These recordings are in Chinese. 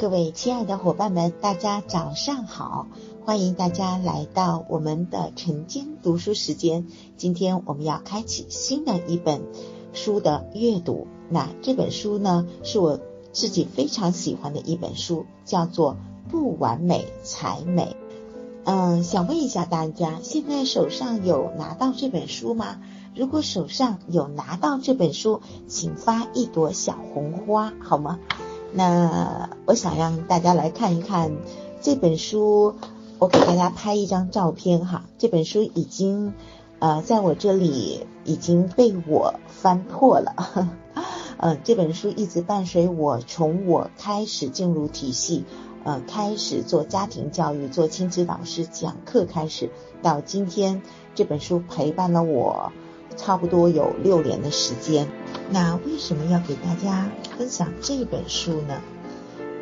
各位亲爱的伙伴们，大家早上好！欢迎大家来到我们的晨间读书时间。今天我们要开启新的一本书的阅读。那这本书呢，是我自己非常喜欢的一本书，叫做《不完美才美》。嗯，想问一下大家，现在手上有拿到这本书吗？如果手上有拿到这本书，请发一朵小红花，好吗？那我想让大家来看一看这本书，我给大家拍一张照片哈。这本书已经呃在我这里已经被我翻破了，嗯，这本书一直伴随我，从我开始进入体系，呃，开始做家庭教育、做亲子导师、讲课开始，到今天这本书陪伴了我差不多有六年的时间。那为什么要给大家分享这本书呢？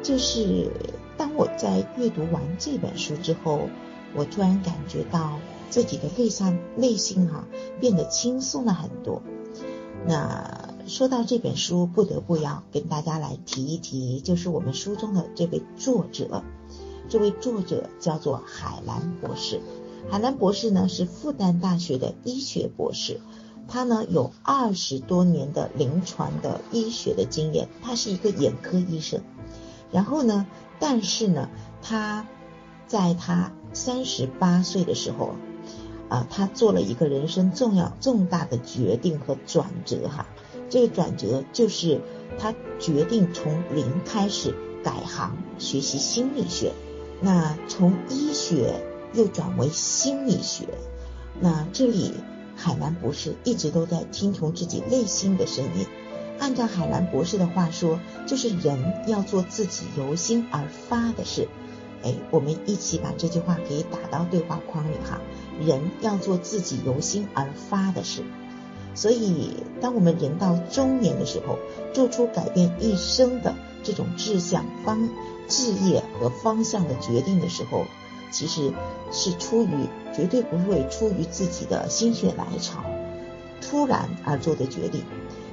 就是当我在阅读完这本书之后，我突然感觉到自己的内向内心哈变得轻松了很多。那说到这本书，不得不要跟大家来提一提，就是我们书中的这位作者，这位作者叫做海兰博士。海兰博士呢是复旦大学的医学博士。他呢有二十多年的临床的医学的经验，他是一个眼科医生。然后呢，但是呢，他在他三十八岁的时候，啊，他做了一个人生重要重大的决定和转折哈。这个转折就是他决定从零开始改行学习心理学，那从医学又转为心理学，那这里。海兰博士一直都在听从自己内心的声音。按照海兰博士的话说，就是人要做自己由心而发的事。哎，我们一起把这句话给打到对话框里哈。人要做自己由心而发的事。所以，当我们人到中年的时候，做出改变一生的这种志向、方、志业和方向的决定的时候，其实是出于绝对不会出于自己的心血来潮，突然而做的决定。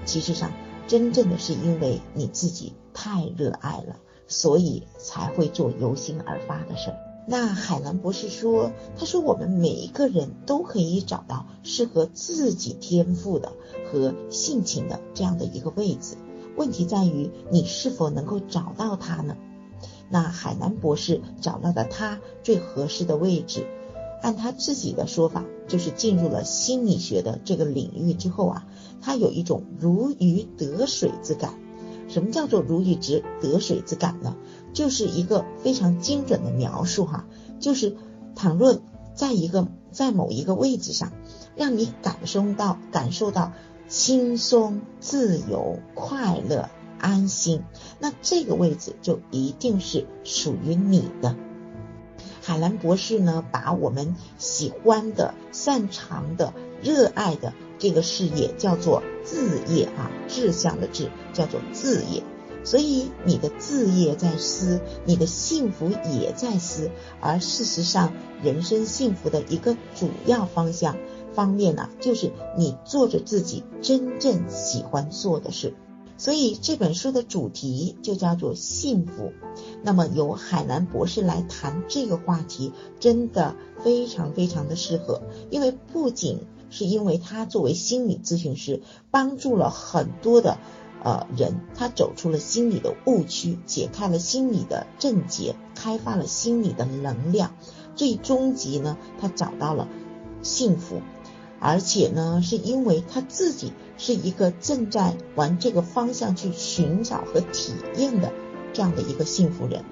其实上，真正的是因为你自己太热爱了，所以才会做由心而发的事儿。那海兰博士说，他说我们每一个人都可以找到适合自己天赋的和性情的这样的一个位置，问题在于你是否能够找到它呢？那海南博士找到了他最合适的位置，按他自己的说法，就是进入了心理学的这个领域之后啊，他有一种如鱼得水之感。什么叫做如鱼之得水之感呢？就是一个非常精准的描述哈，就是倘若在一个在某一个位置上，让你感受到感受到轻松、自由、快乐。安心，那这个位置就一定是属于你的。海兰博士呢，把我们喜欢的、擅长的、热爱的这个事业叫做志业啊，志向的志叫做志业。所以你的志业在思，你的幸福也在思。而事实上，人生幸福的一个主要方向方面呢，就是你做着自己真正喜欢做的事。所以这本书的主题就叫做幸福。那么由海南博士来谈这个话题，真的非常非常的适合。因为不仅是因为他作为心理咨询师，帮助了很多的呃人，他走出了心理的误区，解开了心理的症结，开发了心理的能量，最终极呢，他找到了幸福。而且呢，是因为他自己是一个正在往这个方向去寻找和体验的这样的一个幸福人，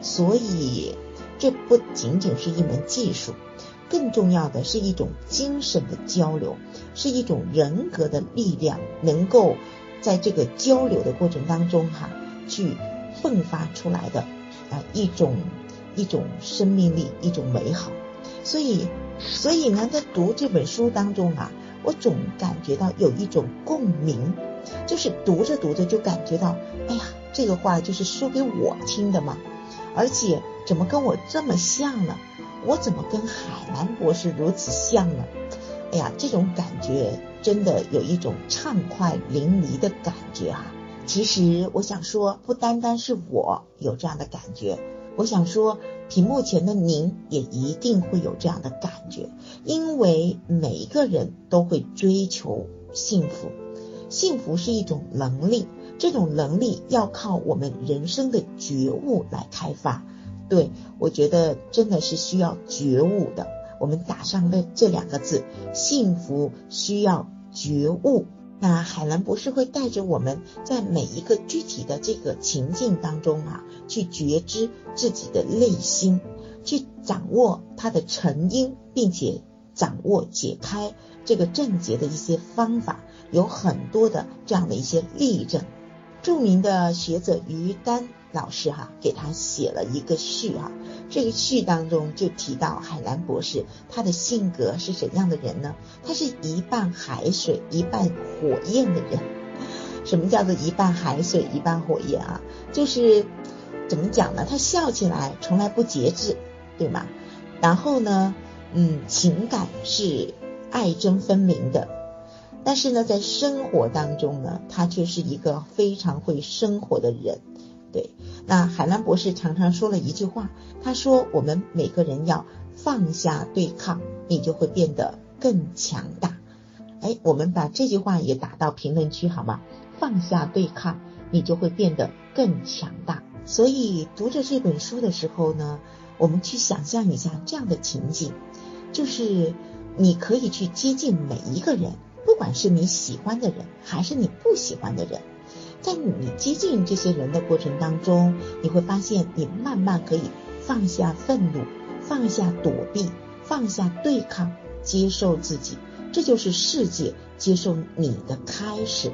所以这不仅仅是一门技术，更重要的是一种精神的交流，是一种人格的力量，能够在这个交流的过程当中哈，去迸发出来的啊一种一种生命力，一种美好，所以。所以呢，在读这本书当中啊，我总感觉到有一种共鸣，就是读着读着就感觉到，哎呀，这个话就是说给我听的嘛，而且怎么跟我这么像呢？我怎么跟海南博士如此像呢？哎呀，这种感觉真的有一种畅快淋漓的感觉哈，其实我想说，不单单是我有这样的感觉，我想说，屏幕前的您也一定会有这样的感觉，因为每一个人都会追求幸福，幸福是一种能力，这种能力要靠我们人生的觉悟来开发。对我觉得真的是需要觉悟的，我们打上了这两个字：幸福需要觉悟。那海兰博士会带着我们在每一个具体的这个情境当中啊，去觉知自己的内心，去掌握它的成因，并且掌握解开这个症结的一些方法，有很多的这样的一些例证。著名的学者于丹。老师哈给他写了一个序哈，这个序当中就提到海兰博士他的性格是怎样的人呢？他是一半海水一半火焰的人。什么叫做一半海水一半火焰啊？就是怎么讲呢？他笑起来从来不节制，对吗？然后呢，嗯，情感是爱憎分明的，但是呢，在生活当中呢，他却是一个非常会生活的人。对，那海兰博士常常说了一句话，他说：“我们每个人要放下对抗，你就会变得更强大。”哎，我们把这句话也打到评论区好吗？放下对抗，你就会变得更强大。所以读着这本书的时候呢，我们去想象一下这样的情景，就是你可以去接近每一个人，不管是你喜欢的人还是你不喜欢的人。在你接近这些人的过程当中，你会发现你慢慢可以放下愤怒，放下躲避，放下对抗，接受自己，这就是世界接受你的开始。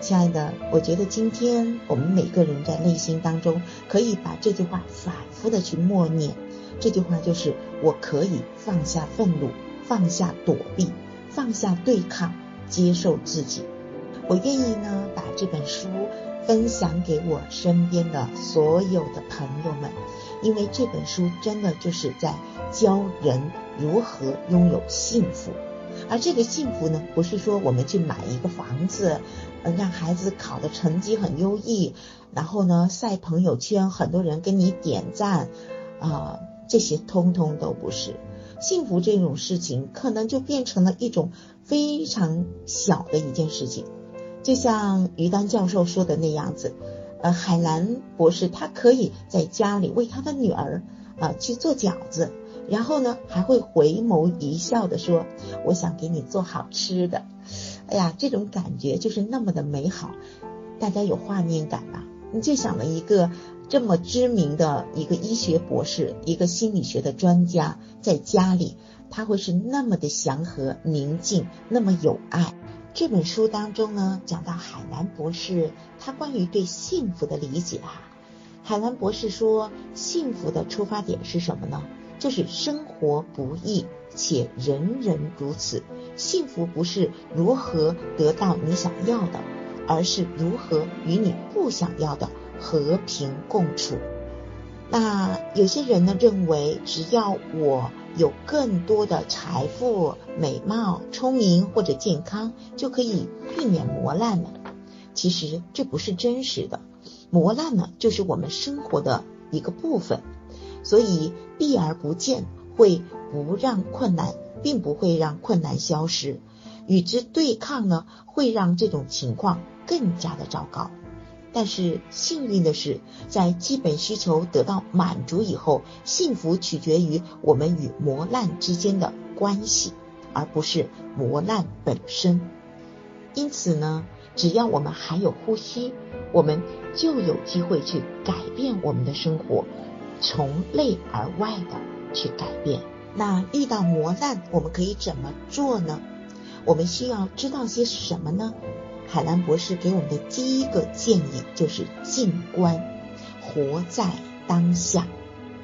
亲爱的，我觉得今天我们每个人在内心当中可以把这句话反复的去默念，这句话就是我可以放下愤怒，放下躲避，放下对抗，接受自己。我愿意呢，把这本书分享给我身边的所有的朋友们，因为这本书真的就是在教人如何拥有幸福。而这个幸福呢，不是说我们去买一个房子，呃，让孩子考的成绩很优异，然后呢晒朋友圈，很多人跟你点赞，啊，这些通通都不是。幸福这种事情，可能就变成了一种非常小的一件事情。就像于丹教授说的那样子，呃，海兰博士他可以在家里为他的女儿啊去做饺子，然后呢还会回眸一笑的说：“我想给你做好吃的。”哎呀，这种感觉就是那么的美好，大家有画面感吧？你就想了一个这么知名的一个医学博士，一个心理学的专家，在家里他会是那么的祥和宁静，那么有爱。这本书当中呢，讲到海兰博士他关于对幸福的理解哈。海兰博士说，幸福的出发点是什么呢？就是生活不易，且人人如此。幸福不是如何得到你想要的，而是如何与你不想要的和平共处。那有些人呢认为，只要我有更多的财富、美貌、聪明或者健康，就可以避免磨难了。其实这不是真实的，磨难呢就是我们生活的一个部分，所以避而不见会不让困难，并不会让困难消失，与之对抗呢会让这种情况更加的糟糕。但是幸运的是，在基本需求得到满足以后，幸福取决于我们与磨难之间的关系，而不是磨难本身。因此呢，只要我们还有呼吸，我们就有机会去改变我们的生活，从内而外的去改变。那遇到磨难，我们可以怎么做呢？我们需要知道些什么呢？海兰博士给我们的第一个建议就是静观，活在当下。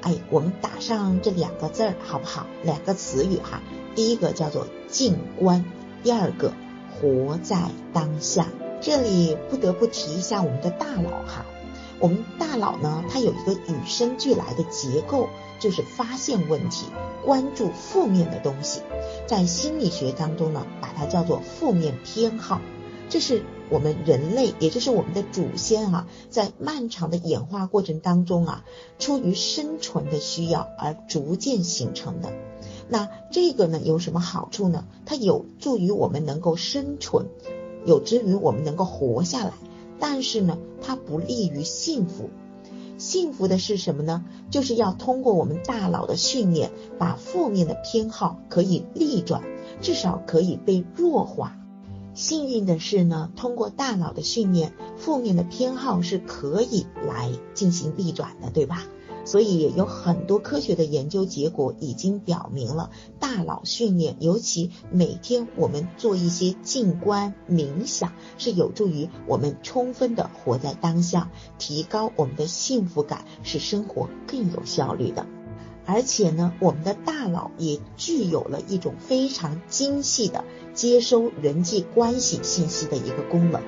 哎，我们打上这两个字儿好不好？两个词语哈。第一个叫做静观，第二个活在当下。这里不得不提一下我们的大脑哈。我们大脑呢，它有一个与生俱来的结构，就是发现问题、关注负面的东西。在心理学当中呢，把它叫做负面偏好。这是我们人类，也就是我们的祖先啊，在漫长的演化过程当中啊，出于生存的需要而逐渐形成的。那这个呢，有什么好处呢？它有助于我们能够生存，有助于我们能够活下来。但是呢，它不利于幸福。幸福的是什么呢？就是要通过我们大脑的训练，把负面的偏好可以逆转，至少可以被弱化。幸运的是呢，通过大脑的训练，负面的偏好是可以来进行逆转的，对吧？所以有很多科学的研究结果已经表明了，大脑训练，尤其每天我们做一些静观冥想，是有助于我们充分的活在当下，提高我们的幸福感，使生活更有效率的。而且呢，我们的大脑也具有了一种非常精细的接收人际关系信息的一个功能。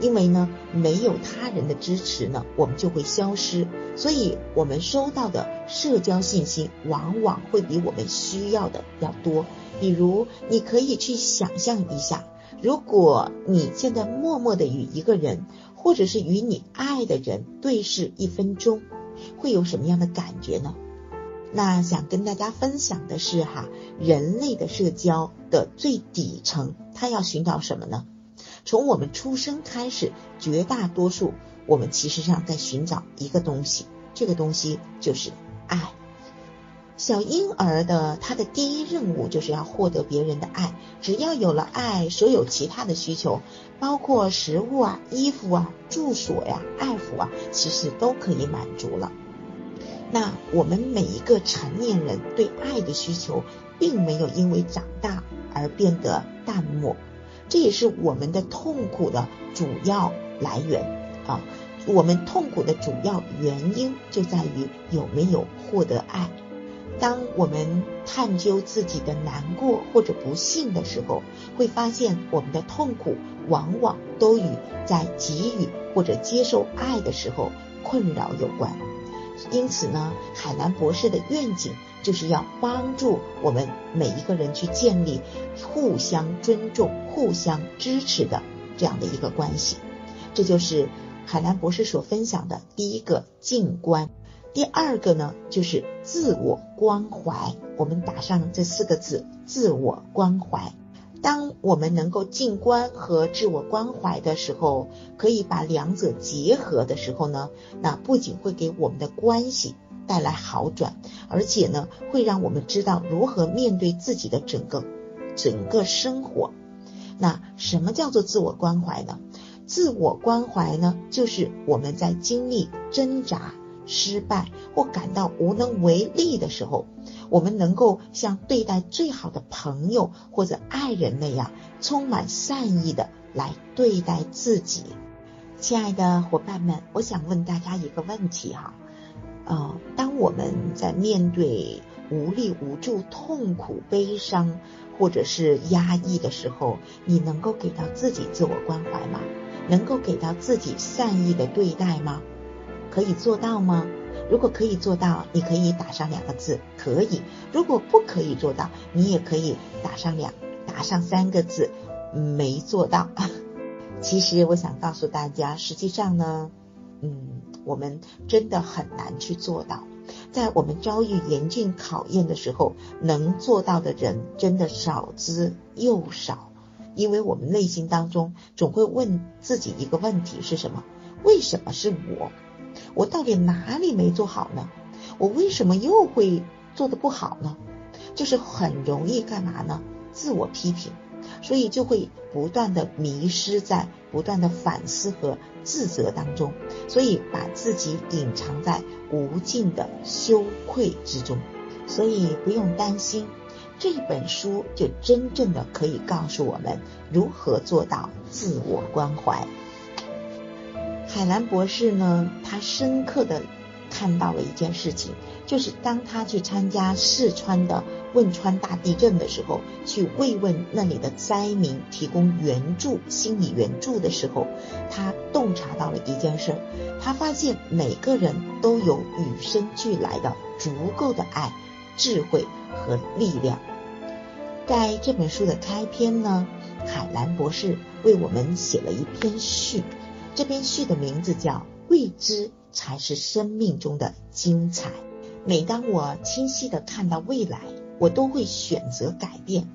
因为呢，没有他人的支持呢，我们就会消失。所以，我们收到的社交信息往往会比我们需要的要多。比如，你可以去想象一下，如果你现在默默的与一个人，或者是与你爱的人对视一分钟，会有什么样的感觉呢？那想跟大家分享的是哈，人类的社交的最底层，他要寻找什么呢？从我们出生开始，绝大多数我们其实上在寻找一个东西，这个东西就是爱。小婴儿的他的第一任务就是要获得别人的爱，只要有了爱，所有其他的需求，包括食物啊、衣服啊、住所呀、爱抚啊，其实都可以满足了。那我们每一个成年人对爱的需求，并没有因为长大而变得淡漠。这也是我们的痛苦的主要来源啊！我们痛苦的主要原因就在于有没有获得爱。当我们探究自己的难过或者不幸的时候，会发现我们的痛苦往往都与在给予或者接受爱的时候困扰有关。因此呢，海南博士的愿景就是要帮助我们每一个人去建立互相尊重、互相支持的这样的一个关系。这就是海南博士所分享的第一个静观。第二个呢，就是自我关怀。我们打上这四个字：自我关怀。当我们能够静观和自我关怀的时候，可以把两者结合的时候呢，那不仅会给我们的关系带来好转，而且呢，会让我们知道如何面对自己的整个整个生活。那什么叫做自我关怀呢？自我关怀呢，就是我们在经历挣扎。失败或感到无能为力的时候，我们能够像对待最好的朋友或者爱人那样，充满善意的来对待自己。亲爱的伙伴们，我想问大家一个问题哈，呃，当我们在面对无力、无助、痛苦、悲伤或者是压抑的时候，你能够给到自己自我关怀吗？能够给到自己善意的对待吗？可以做到吗？如果可以做到，你可以打上两个字“可以”；如果不可以做到，你也可以打上两打上三个字“没做到”。其实我想告诉大家，实际上呢，嗯，我们真的很难去做到。在我们遭遇严峻考验的时候，能做到的人真的少之又少，因为我们内心当中总会问自己一个问题：是什么？为什么是我？我到底哪里没做好呢？我为什么又会做的不好呢？就是很容易干嘛呢？自我批评，所以就会不断的迷失在不断的反思和自责当中，所以把自己隐藏在无尽的羞愧之中。所以不用担心，这本书就真正的可以告诉我们如何做到自我关怀。海兰博士呢，他深刻的看到了一件事情，就是当他去参加四川的汶川大地震的时候，去慰问那里的灾民，提供援助、心理援助的时候，他洞察到了一件事，他发现每个人都有与生俱来的足够的爱、智慧和力量。在这本书的开篇呢，海兰博士为我们写了一篇序。这篇序的名字叫《未知才是生命中的精彩》。每当我清晰的看到未来，我都会选择改变。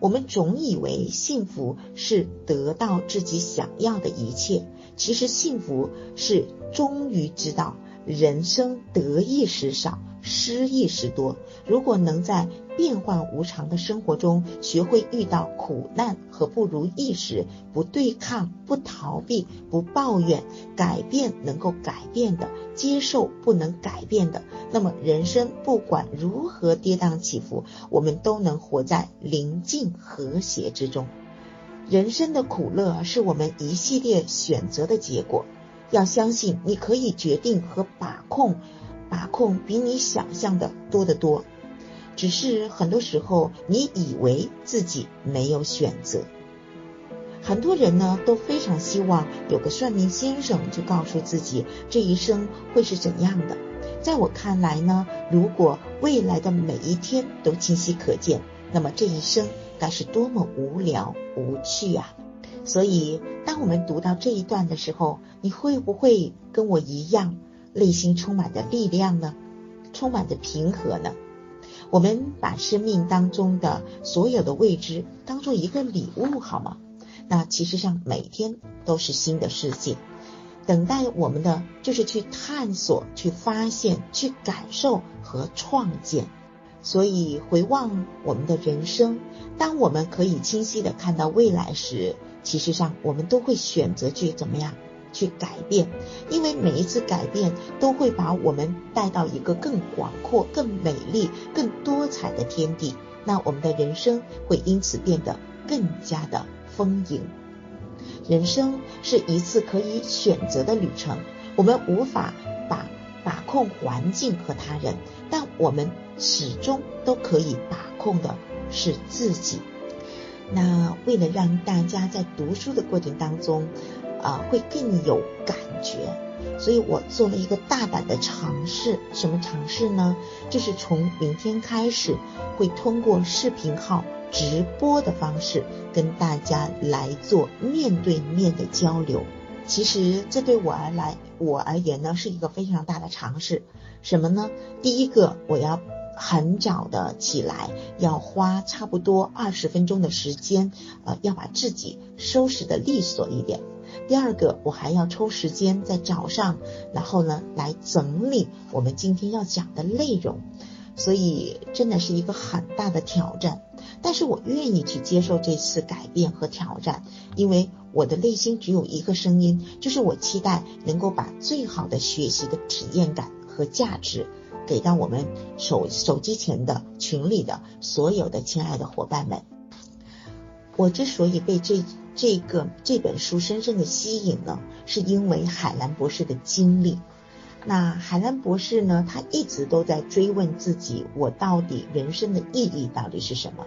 我们总以为幸福是得到自己想要的一切，其实幸福是终于知道人生得意时少。失意时多，如果能在变幻无常的生活中学会遇到苦难和不如意时，不对抗、不逃避、不抱怨，改变能够改变的，接受不能改变的，那么人生不管如何跌宕起伏，我们都能活在宁静和谐之中。人生的苦乐是我们一系列选择的结果，要相信你可以决定和把控。把控比你想象的多得多，只是很多时候你以为自己没有选择。很多人呢都非常希望有个算命先生就告诉自己这一生会是怎样的。在我看来呢，如果未来的每一天都清晰可见，那么这一生该是多么无聊无趣啊！所以，当我们读到这一段的时候，你会不会跟我一样？内心充满着力量呢，充满着平和呢。我们把生命当中的所有的未知当做一个礼物，好吗？那其实上每天都是新的世界，等待我们的就是去探索、去发现、去感受和创建。所以回望我们的人生，当我们可以清晰的看到未来时，其实上我们都会选择去怎么样？去改变，因为每一次改变都会把我们带到一个更广阔、更美丽、更多彩的天地。那我们的人生会因此变得更加的丰盈。人生是一次可以选择的旅程，我们无法把把控环境和他人，但我们始终都可以把控的是自己。那为了让大家在读书的过程当中，啊，会更有感觉，所以我做了一个大胆的尝试。什么尝试呢？就是从明天开始，会通过视频号直播的方式，跟大家来做面对面的交流。其实这对我而来，我而言呢，是一个非常大的尝试。什么呢？第一个，我要很早的起来，要花差不多二十分钟的时间，呃，要把自己收拾的利索一点。第二个，我还要抽时间在早上，然后呢来整理我们今天要讲的内容，所以真的是一个很大的挑战。但是我愿意去接受这次改变和挑战，因为我的内心只有一个声音，就是我期待能够把最好的学习的体验感和价值给到我们手手机前的群里的所有的亲爱的伙伴们。我之所以被这。这个这本书深深的吸引呢，是因为海兰博士的经历。那海兰博士呢，他一直都在追问自己：我到底人生的意义到底是什么？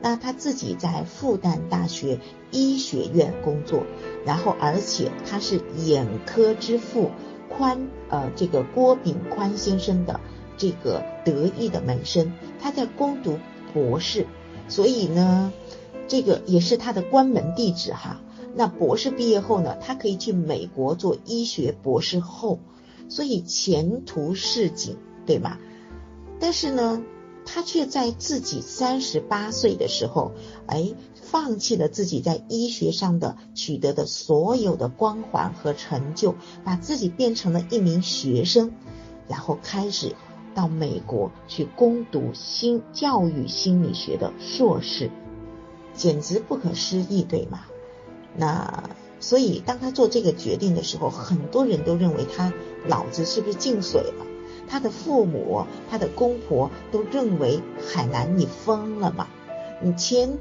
那他自己在复旦大学医学院工作，然后而且他是眼科之父宽呃这个郭炳宽先生的这个得意的门生，他在攻读博士，所以呢。这个也是他的关门弟子哈。那博士毕业后呢，他可以去美国做医学博士后，所以前途似锦，对吗？但是呢，他却在自己三十八岁的时候，哎，放弃了自己在医学上的取得的所有的光环和成就，把自己变成了一名学生，然后开始到美国去攻读心教育心理学的硕士。简直不可思议，对吗？那所以当他做这个决定的时候，很多人都认为他脑子是不是进水了？他的父母、他的公婆都认为海南你疯了吗？你前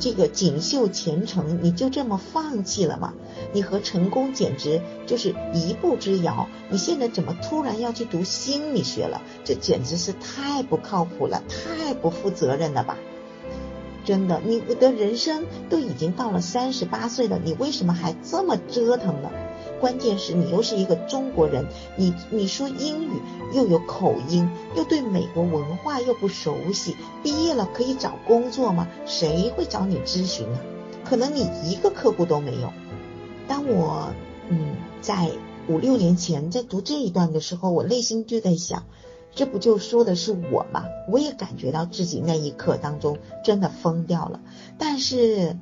这个锦绣前程你就这么放弃了吗？你和成功简直就是一步之遥。你现在怎么突然要去读心理学了？这简直是太不靠谱了，太不负责任了吧？真的，你的人生都已经到了三十八岁了，你为什么还这么折腾呢？关键是你又是一个中国人，你你说英语又有口音，又对美国文化又不熟悉，毕业了可以找工作吗？谁会找你咨询啊？可能你一个客户都没有。当我嗯在五六年前在读这一段的时候，我内心就在想，这不就说的是我吗？我也感觉到自己那一刻当中真的疯掉了。但是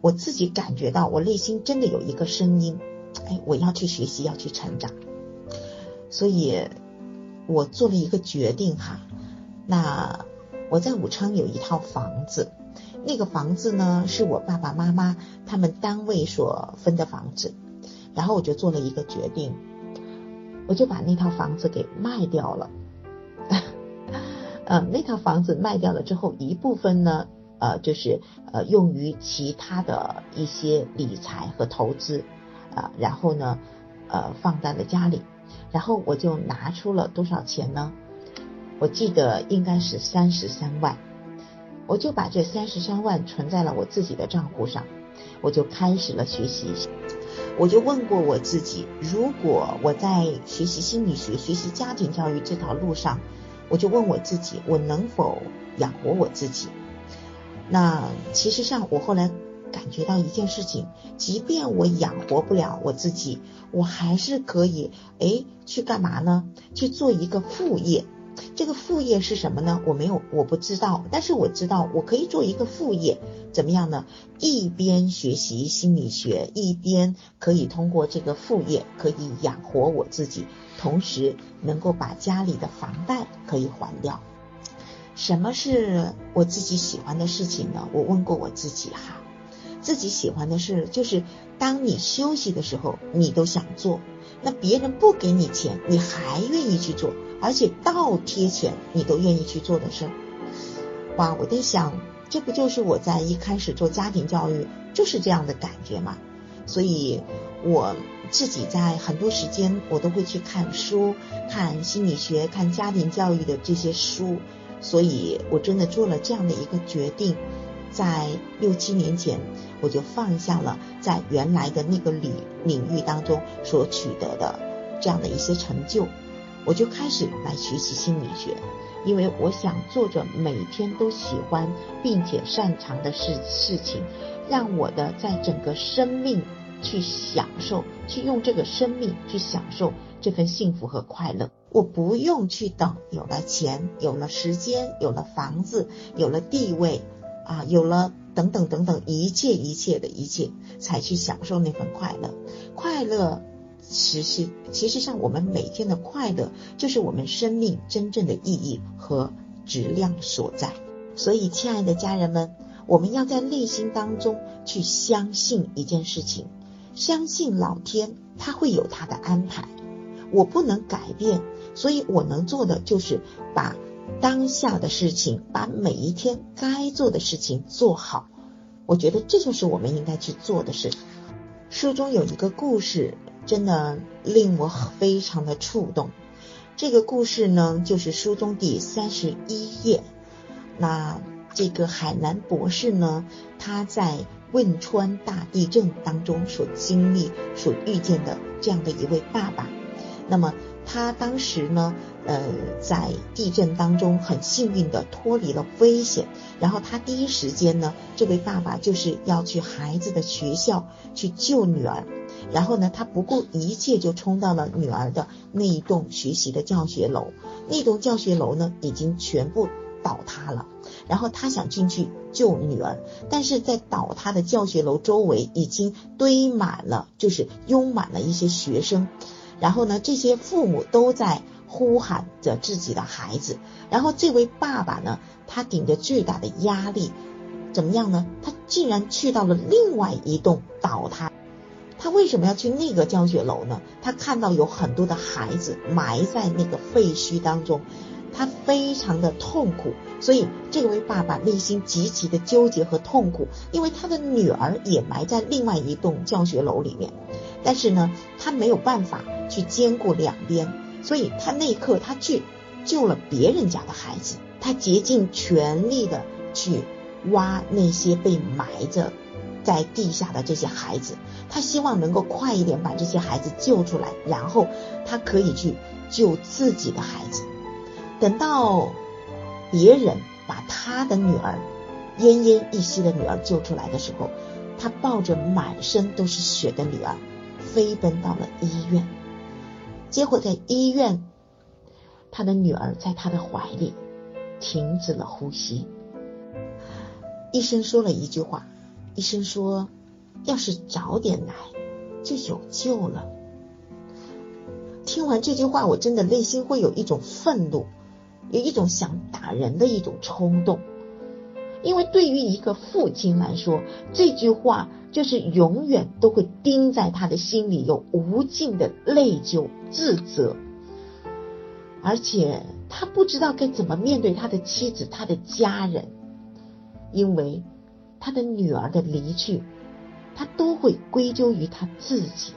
我自己感觉到，我内心真的有一个声音，哎，我要去学习，要去成长。所以，我做了一个决定哈。那我在武昌有一套房子，那个房子呢是我爸爸妈妈他们单位所分的房子。然后我就做了一个决定，我就把那套房子给卖掉了。呃，那套房子卖掉了之后，一部分呢，呃，就是呃用于其他的一些理财和投资，啊，然后呢，呃放在了家里。然后我就拿出了多少钱呢？我记得应该是三十三万，我就把这三十三万存在了我自己的账户上，我就开始了学习。我就问过我自己，如果我在学习心理学、学习家庭教育这条路上，我就问我自己，我能否养活我自己？那其实像，我后来感觉到一件事情，即便我养活不了我自己，我还是可以，哎，去干嘛呢？去做一个副业。这个副业是什么呢？我没有，我不知道。但是我知道，我可以做一个副业，怎么样呢？一边学习心理学，一边可以通过这个副业可以养活我自己，同时能够把家里的房贷可以还掉。什么是我自己喜欢的事情呢？我问过我自己哈，自己喜欢的事就是当你休息的时候，你都想做。那别人不给你钱，你还愿意去做，而且倒贴钱，你都愿意去做的事儿。哇，我在想，这不就是我在一开始做家庭教育就是这样的感觉吗？所以我自己在很多时间，我都会去看书，看心理学、看家庭教育的这些书。所以我真的做了这样的一个决定。在六七年前，我就放下了在原来的那个领领域当中所取得的这样的一些成就，我就开始来学习心理学，因为我想做着每天都喜欢并且擅长的事事情，让我的在整个生命去享受，去用这个生命去享受这份幸福和快乐。我不用去等有了钱，有了时间，有了房子，有了地位。啊，有了等等等等一切一切的一切，才去享受那份快乐。快乐，其实其实上我们每天的快乐，就是我们生命真正的意义和质量所在。所以，亲爱的家人们，我们要在内心当中去相信一件事情，相信老天他会有他的安排。我不能改变，所以我能做的就是把。当下的事情，把每一天该做的事情做好，我觉得这就是我们应该去做的事。书中有一个故事，真的令我非常的触动。这个故事呢，就是书中第三十一页。那这个海南博士呢，他在汶川大地震当中所经历、所遇见的这样的一位爸爸。那么他当时呢？呃，在地震当中很幸运的脱离了危险，然后他第一时间呢，这位爸爸就是要去孩子的学校去救女儿，然后呢，他不顾一切就冲到了女儿的那一栋学习的教学楼，那栋教学楼呢已经全部倒塌了，然后他想进去救女儿，但是在倒塌的教学楼周围已经堆满了，就是拥满了一些学生，然后呢，这些父母都在。呼喊着自己的孩子，然后这位爸爸呢，他顶着巨大的压力，怎么样呢？他竟然去到了另外一栋倒塌。他为什么要去那个教学楼呢？他看到有很多的孩子埋在那个废墟当中，他非常的痛苦，所以这位爸爸内心极其的纠结和痛苦，因为他的女儿也埋在另外一栋教学楼里面，但是呢，他没有办法去兼顾两边。所以他那一刻，他去救了别人家的孩子，他竭尽全力的去挖那些被埋着在地下的这些孩子，他希望能够快一点把这些孩子救出来，然后他可以去救自己的孩子。等到别人把他的女儿奄奄一息的女儿救出来的时候，他抱着满身都是血的女儿，飞奔到了医院。结果在医院，他的女儿在他的怀里停止了呼吸。医生说了一句话，医生说：“要是早点来，就有救了。”听完这句话，我真的内心会有一种愤怒，有一种想打人的一种冲动。因为对于一个父亲来说，这句话就是永远都会钉在他的心里，有无尽的内疚、自责，而且他不知道该怎么面对他的妻子、他的家人，因为他的女儿的离去，他都会归咎于他自己。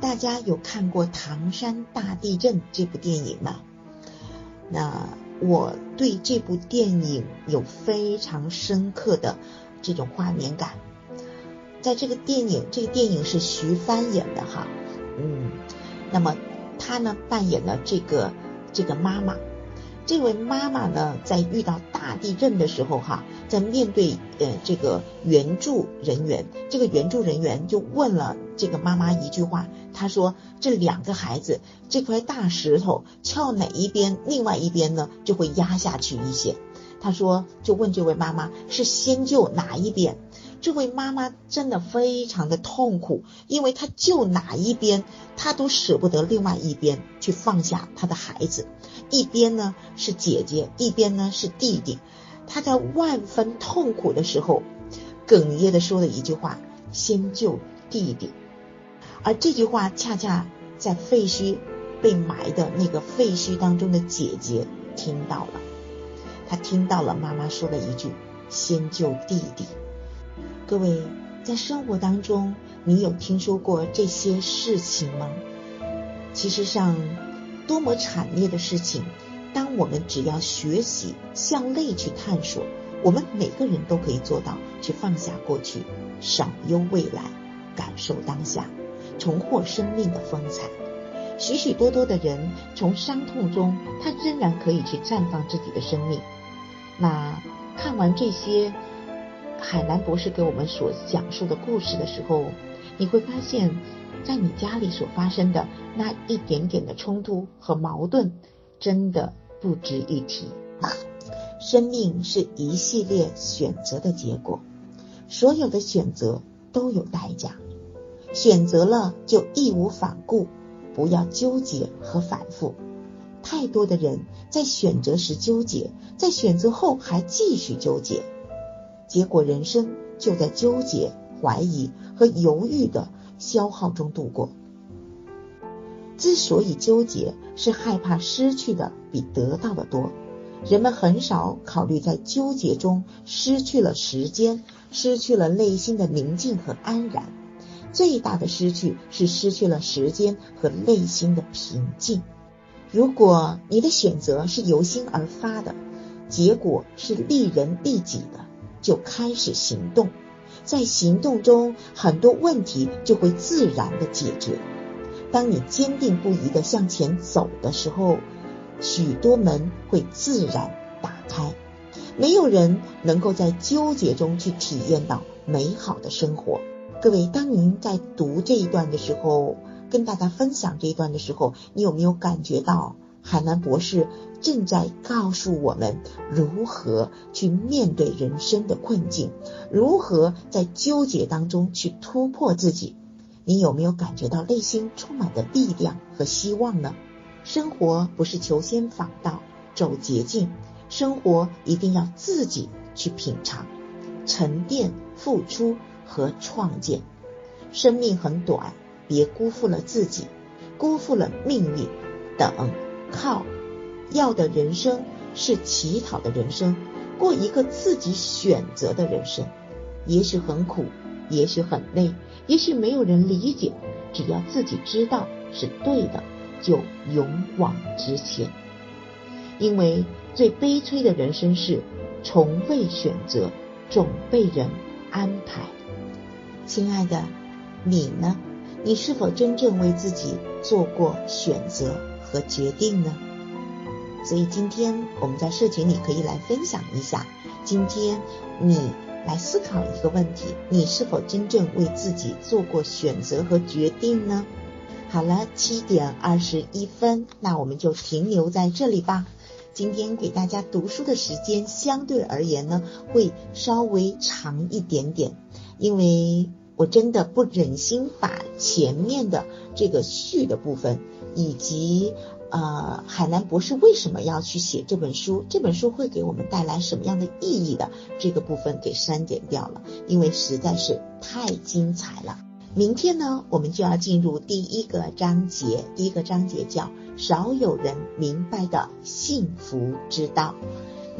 大家有看过《唐山大地震》这部电影吗？那。我对这部电影有非常深刻的这种画面感。在这个电影，这个电影是徐帆演的哈，嗯，那么她呢扮演了这个这个妈妈。这位妈妈呢，在遇到大地震的时候哈，在面对呃这个援助人员，这个援助人员就问了这个妈妈一句话。他说：“这两个孩子，这块大石头翘哪一边，另外一边呢就会压下去一些。”他说：“就问这位妈妈是先救哪一边？”这位妈妈真的非常的痛苦，因为她救哪一边，她都舍不得另外一边去放下她的孩子。一边呢是姐姐，一边呢是弟弟。他在万分痛苦的时候，哽咽的说了一句话：“先救弟弟。”而这句话恰恰在废墟被埋的那个废墟当中的姐姐听到了，她听到了妈妈说的一句“先救弟弟”。各位在生活当中，你有听说过这些事情吗？其实上，多么惨烈的事情！当我们只要学习向内去探索，我们每个人都可以做到去放下过去，少忧未来，感受当下。重获生命的风采，许许多多的人从伤痛中，他仍然可以去绽放自己的生命。那看完这些海南博士给我们所讲述的故事的时候，你会发现，在你家里所发生的那一点点的冲突和矛盾，真的不值一提。生命是一系列选择的结果，所有的选择都有代价。选择了就义无反顾，不要纠结和反复。太多的人在选择时纠结，在选择后还继续纠结，结果人生就在纠结、怀疑和犹豫的消耗中度过。之所以纠结，是害怕失去的比得到的多。人们很少考虑在纠结中失去了时间，失去了内心的宁静和安然。最大的失去是失去了时间和内心的平静。如果你的选择是由心而发的，结果是利人利己的，就开始行动，在行动中很多问题就会自然的解决。当你坚定不移的向前走的时候，许多门会自然打开。没有人能够在纠结中去体验到美好的生活。各位，当您在读这一段的时候，跟大家分享这一段的时候，你有没有感觉到海南博士正在告诉我们如何去面对人生的困境，如何在纠结当中去突破自己？你有没有感觉到内心充满的力量和希望呢？生活不是求仙访道、走捷径，生活一定要自己去品尝、沉淀、付出。和创建，生命很短，别辜负了自己，辜负了命运。等，靠，要的人生是乞讨的人生，过一个自己选择的人生。也许很苦，也许很累，也许没有人理解，只要自己知道是对的，就勇往直前。因为最悲催的人生是从未选择，总被人安排。亲爱的，你呢？你是否真正为自己做过选择和决定呢？所以今天我们在社群里可以来分享一下，今天你来思考一个问题：你是否真正为自己做过选择和决定呢？好了，七点二十一分，那我们就停留在这里吧。今天给大家读书的时间相对而言呢，会稍微长一点点，因为我真的不忍心把前面的这个序的部分以及。呃，海南博士为什么要去写这本书？这本书会给我们带来什么样的意义的？这个部分给删减掉了，因为实在是太精彩了。明天呢，我们就要进入第一个章节，第一个章节叫“少有人明白的幸福之道”。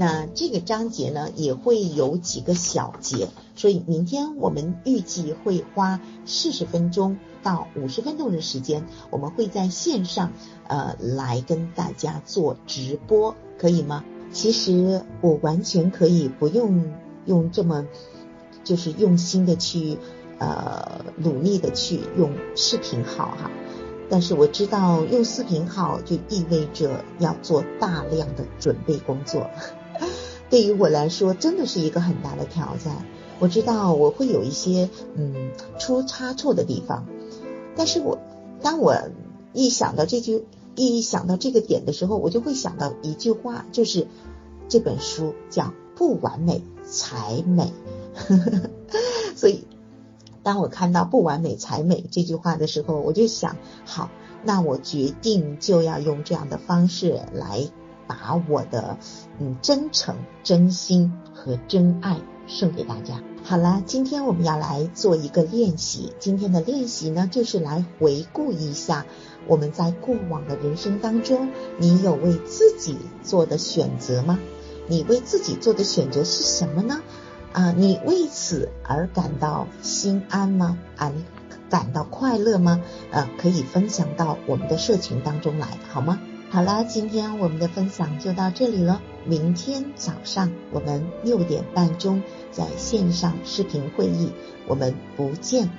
那这个章节呢，也会有几个小节，所以明天我们预计会花四十分钟到五十分钟的时间，我们会在线上呃来跟大家做直播，可以吗？其实我完全可以不用用这么就是用心的去呃努力的去用视频号哈。但是我知道用视频号就意味着要做大量的准备工作，对于我来说真的是一个很大的挑战。我知道我会有一些嗯出差错的地方，但是我当我一想到这句一想到这个点的时候，我就会想到一句话，就是这本书叫不完美才美，所以。当我看到“不完美才美”这句话的时候，我就想，好，那我决定就要用这样的方式来把我的嗯真诚、真心和真爱送给大家。好了，今天我们要来做一个练习。今天的练习呢，就是来回顾一下我们在过往的人生当中，你有为自己做的选择吗？你为自己做的选择是什么呢？啊，你为此而感到心安吗？啊，你感到快乐吗？呃，可以分享到我们的社群当中来，好吗？好啦，今天我们的分享就到这里了。明天早上我们六点半钟在线上视频会议，我们不见